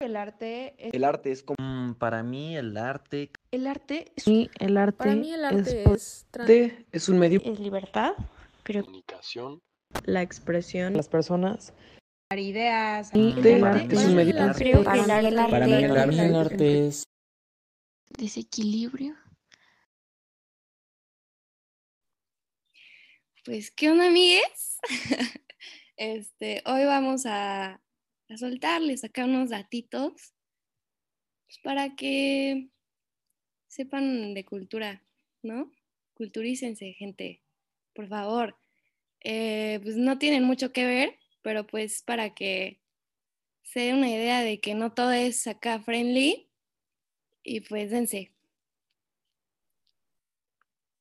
El arte es... El arte es como... Mm, para mí el arte... El arte es... Sí, el arte Para mí el arte es, es, trans- es un medio... es libertad, pero comunicación, la expresión. las personas. para ideas. Sí, el el arte arte es un medio- creo Para el mí el arte... Para mí el arte- el arte es desequilibrio. Pues, ¿qué onda, amigues? este, hoy vamos a, a soltarles acá unos datitos pues, para que sepan de cultura, ¿no? Culturícense, gente, por favor. Eh, pues no tienen mucho que ver, pero pues para que se den una idea de que no todo es acá friendly y pues dense.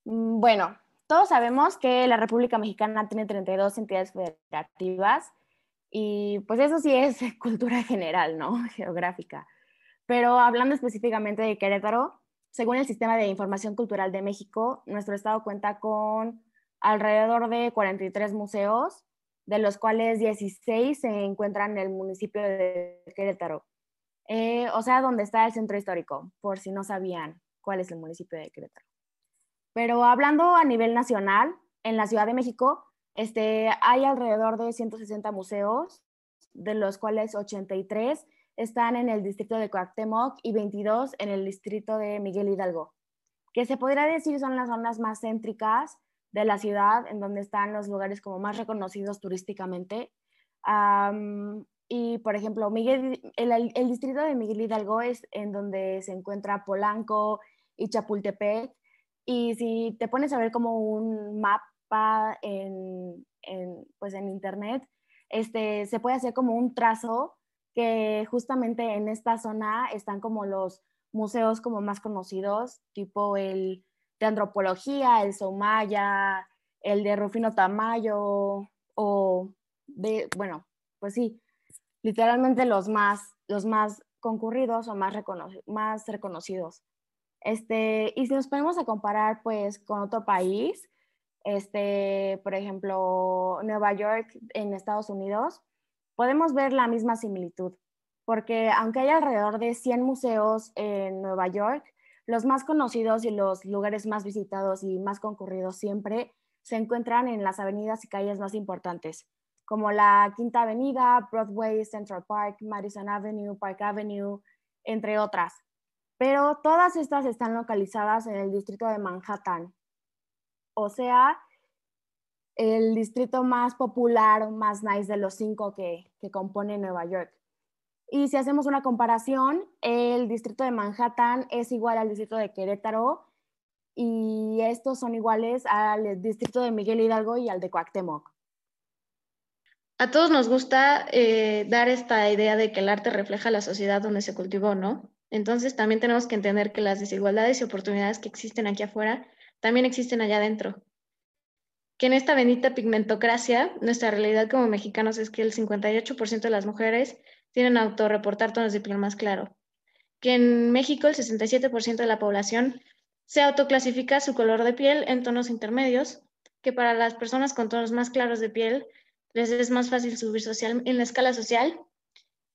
Mm, Bueno, todos sabemos que la República Mexicana tiene 32 entidades federativas y pues eso sí es cultura general, ¿no? Geográfica. Pero hablando específicamente de Querétaro, según el Sistema de Información Cultural de México, nuestro estado cuenta con alrededor de 43 museos, de los cuales 16 se encuentran en el municipio de Querétaro. Eh, o sea, donde está el centro histórico, por si no sabían cuál es el municipio de Querétaro. Pero hablando a nivel nacional, en la Ciudad de México este, hay alrededor de 160 museos, de los cuales 83 están en el distrito de Cuauhtémoc y 22 en el distrito de Miguel Hidalgo, que se podría decir son las zonas más céntricas de la ciudad, en donde están los lugares como más reconocidos turísticamente. Am, y, por ejemplo, Miguel, el, el distrito de Miguel Hidalgo es en donde se encuentra Polanco y Chapultepec, y si te pones a ver como un en, en, pues en internet, este, se puede hacer como un trazo que justamente en esta zona están como los museos como más conocidos, tipo el de antropología, el Soumaya, el de Rufino Tamayo, o de, bueno, pues sí, literalmente los más, los más concurridos o más, recono más reconocidos. Este, y si nos ponemos a comparar pues con otro país, este, por ejemplo, Nueva York en Estados Unidos, podemos ver la misma similitud, porque aunque hay alrededor de 100 museos en Nueva York, los más conocidos y los lugares más visitados y más concurridos siempre se encuentran en las avenidas y calles más importantes, como la Quinta Avenida, Broadway, Central Park, Madison Avenue, Park Avenue, entre otras. Pero todas estas están localizadas en el distrito de Manhattan, o sea, el distrito más popular, más nice de los cinco que, que compone Nueva York. Y si hacemos una comparación, el distrito de Manhattan es igual al distrito de Querétaro y estos son iguales al distrito de Miguel Hidalgo y al de Cuauhtémoc. A todos nos gusta eh, dar esta idea de que el arte refleja la sociedad donde se cultivó, ¿no? Entonces también tenemos que entender que las desigualdades y oportunidades que existen aquí afuera también existen allá adentro. Que en esta bendita pigmentocracia, nuestra realidad como mexicanos es que el 58% de las mujeres tienen autorreportar tonos de piel más claro. Que en México el 67% de la población se autoclasifica su color de piel en tonos intermedios, que para las personas con tonos más claros de piel les es más fácil subir social, en la escala social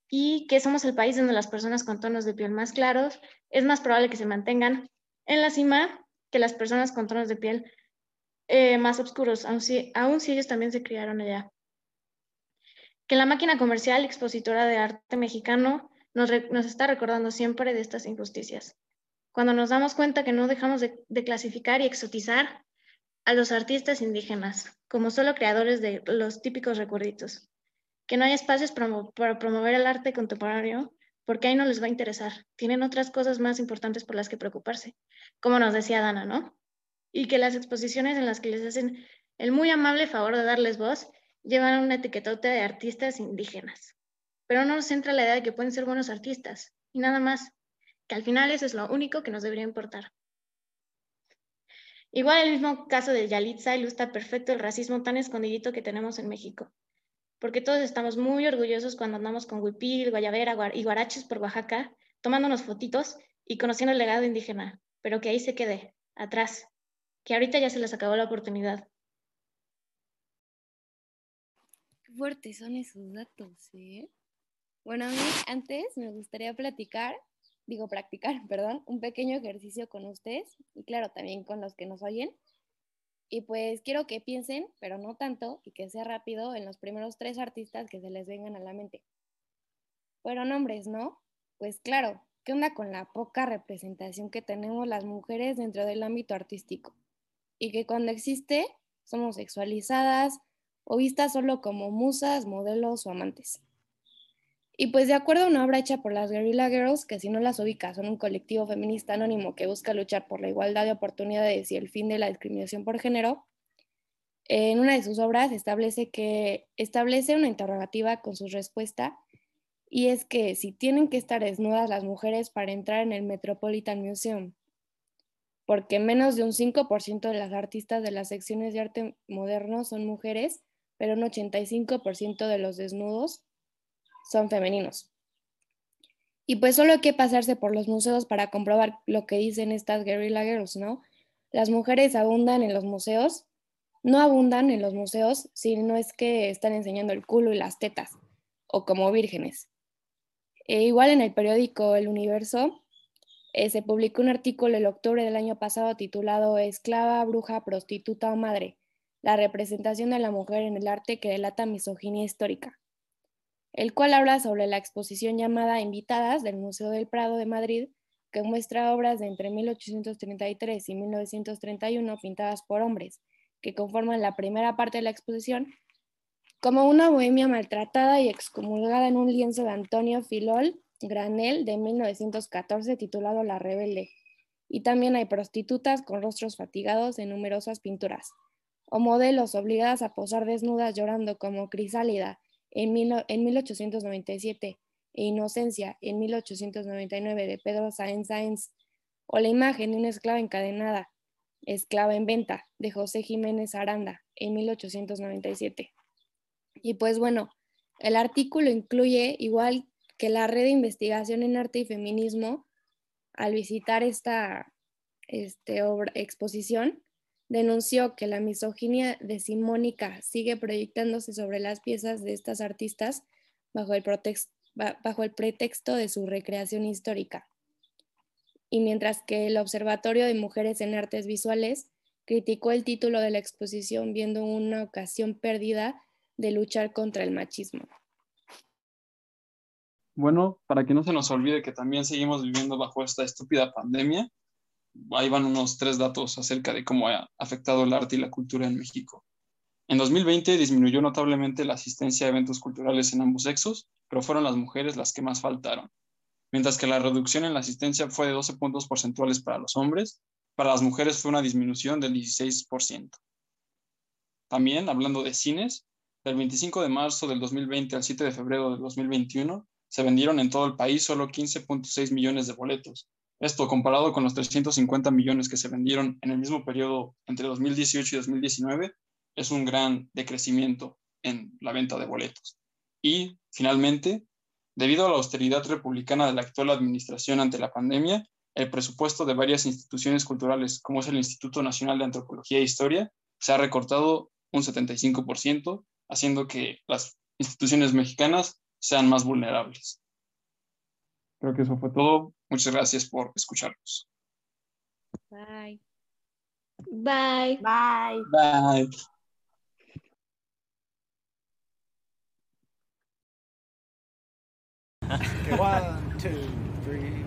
y que somos el país donde las personas con tonos de piel más claros es más probable que se mantengan en la cima que las personas con tonos de piel eh, más oscuros, aun si, aun si ellos también se criaron allá. Que la máquina comercial expositora de arte mexicano nos, está recordando siempre de estas injusticias. Cuando nos damos cuenta que no dejamos de, de clasificar y exotizar a los artistas indígenas como solo creadores de los típicos recuerditos que no hay espacios para promover el arte contemporáneo porque ahí no les va a interesar. Tienen otras cosas más importantes por las que preocuparse, como nos decía Dana, ¿no? Y que las exposiciones en las que les hacen el muy amable favor de darles voz llevan una etiquetota de artistas indígenas. Pero no nos entra la idea de que pueden ser buenos artistas y nada más, que al final eso es lo único que nos debería importar. Igual el mismo caso de Yalitza ilustra perfecto el racismo tan escondidito que tenemos en México porque todos estamos muy orgullosos cuando andamos con huipil, guayabera y guaraches por Oaxaca, tomándonos fotitos y conociendo el legado indígena, pero que ahí se quede, atrás, que ahorita ya se les acabó la oportunidad. Qué fuertes son esos datos, ¿eh? Bueno, a mí antes me gustaría platicar, digo practicar, perdón, un pequeño ejercicio con ustedes y claro, también con los que nos oyen. Y pues quiero que piensen, pero no tanto, y que sea rápido en los primeros tres artistas que se les vengan a la mente. Fueron hombres, ¿no? Pues claro, ¿qué onda con la poca representación que tenemos las mujeres dentro del ámbito artístico? Y que cuando existe, somos sexualizadas o vistas solo como musas, modelos o amantes. Y pues de acuerdo a una obra hecha por las Guerrilla Girls, que si no las ubicas son un colectivo feminista anónimo que busca luchar por la igualdad de oportunidades y el fin de la discriminación por género, en una de sus obras establece que establece una interrogativa con su respuesta y es que si tienen que estar desnudas las mujeres para entrar en el Metropolitan Museum, porque menos de un 5% de las artistas de las secciones de arte moderno son mujeres, pero un 85% de los desnudos son femeninos. Y pues solo hay que pasarse por los museos para comprobar lo que dicen estas guerrilla girls, ¿no? Las mujeres abundan en los museos, no abundan en los museos si no es que están enseñando el culo y las tetas, o como vírgenes. E igual en el periódico El Universo eh, se publicó un artículo el octubre del año pasado titulado Esclava, bruja, prostituta o madre, la representación de la mujer en el arte que delata misoginia histórica, el cual habla sobre la exposición llamada Invitadas del Museo del Prado de Madrid, que muestra obras de entre 1833 y 1931 pintadas por hombres, que conforman la primera parte de la exposición, como una bohemia maltratada y excomulgada en un lienzo de Antonio Filol Granel de 1914 titulado La Rebelde. Y también hay prostitutas con rostros fatigados en numerosas pinturas, o modelos obligadas a posar desnudas llorando como Crisálida en, 1897 e Inocencia en 1899 de Pedro Sáenz Sáenz, o la imagen de una esclava encadenada, esclava en venta, de José Jiménez Aranda en 1897. Y pues bueno, el artículo incluye, igual que la red de investigación en arte y feminismo, al visitar esta este, exposición, denunció que la misoginia decimónica sigue proyectándose sobre las piezas de estas artistas bajo el, bajo el pretexto de su recreación histórica. Y mientras que el Observatorio de Mujeres en Artes Visuales criticó el título de la exposición viendo una ocasión perdida de luchar contra el machismo. Bueno, para que no se nos olvide que también seguimos viviendo bajo esta estúpida pandemia, ahí van unos tres datos acerca de cómo ha afectado el arte y la cultura en México. En 2020 disminuyó notablemente la asistencia a eventos culturales en ambos sexos, pero fueron las mujeres las que más faltaron. Mientras que la reducción en la asistencia fue de 12 puntos porcentuales para los hombres, para las mujeres fue una disminución del 16%. También, hablando de cines, del 25 de marzo del 2020 al 7 de febrero del 2021, se vendieron en todo el país solo 15.6 millones de boletos. Esto comparado con los 350 millones que se vendieron en el mismo periodo entre 2018 y 2019, es un gran decrecimiento en la venta de boletos. Y, finalmente, debido a la austeridad republicana de la actual administración ante la pandemia, el presupuesto de varias instituciones culturales, como es el Instituto Nacional de Antropología e Historia, se ha recortado un 75%, haciendo que las instituciones mexicanas sean más vulnerables. Creo que eso fue todo. Muchas gracias por escucharnos. Bye. Bye. Bye. Bye. One, two, three.